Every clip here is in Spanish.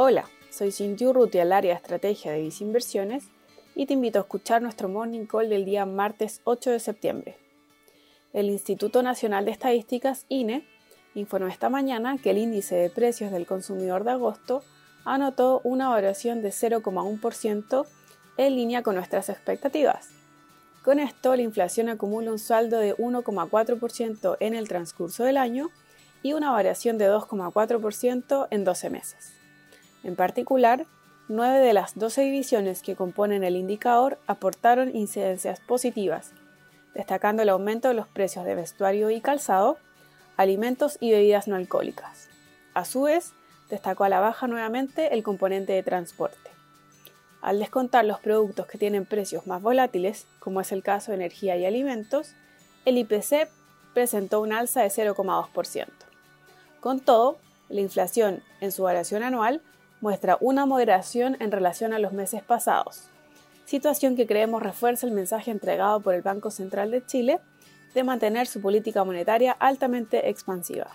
Hola, soy Cintia Urruti al área de estrategia de Vice Inversiones y te invito a escuchar nuestro Morning Call del día martes 8 de septiembre. El Instituto Nacional de Estadísticas, INE, informó esta mañana que el índice de precios del consumidor de agosto anotó una variación de 0,1% en línea con nuestras expectativas. Con esto, la inflación acumula un saldo de 1,4% en el transcurso del año y una variación de 2,4% en 12 meses. En particular, 9 de las 12 divisiones que componen el indicador aportaron incidencias positivas, destacando el aumento de los precios de vestuario y calzado, alimentos y bebidas no alcohólicas. A su vez, destacó a la baja nuevamente el componente de transporte. Al descontar los productos que tienen precios más volátiles, como es el caso de energía y alimentos, el IPC presentó un alza de 0,2%. Con todo, la inflación en su variación anual muestra una moderación en relación a los meses pasados, situación que creemos refuerza el mensaje entregado por el Banco Central de Chile de mantener su política monetaria altamente expansiva.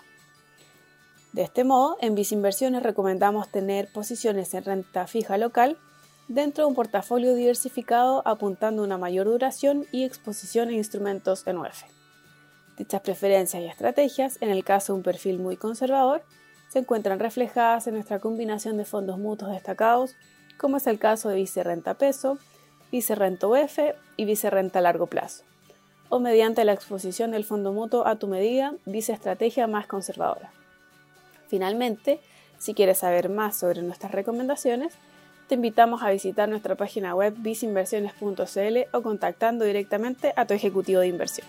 De este modo, en Visinversiones recomendamos tener posiciones en renta fija local dentro de un portafolio diversificado apuntando a una mayor duración y exposición a instrumentos en UF. Dichas preferencias y estrategias, en el caso de un perfil muy conservador, se encuentran reflejadas en nuestra combinación de fondos mutuos destacados, como es el caso de vicerrenta peso, vicerrenta UF y vicerrenta largo plazo, o mediante la exposición del fondo mutuo a tu medida, viceestrategia más conservadora. Finalmente, si quieres saber más sobre nuestras recomendaciones, te invitamos a visitar nuestra página web visinversiones.cl o contactando directamente a tu ejecutivo de inversión.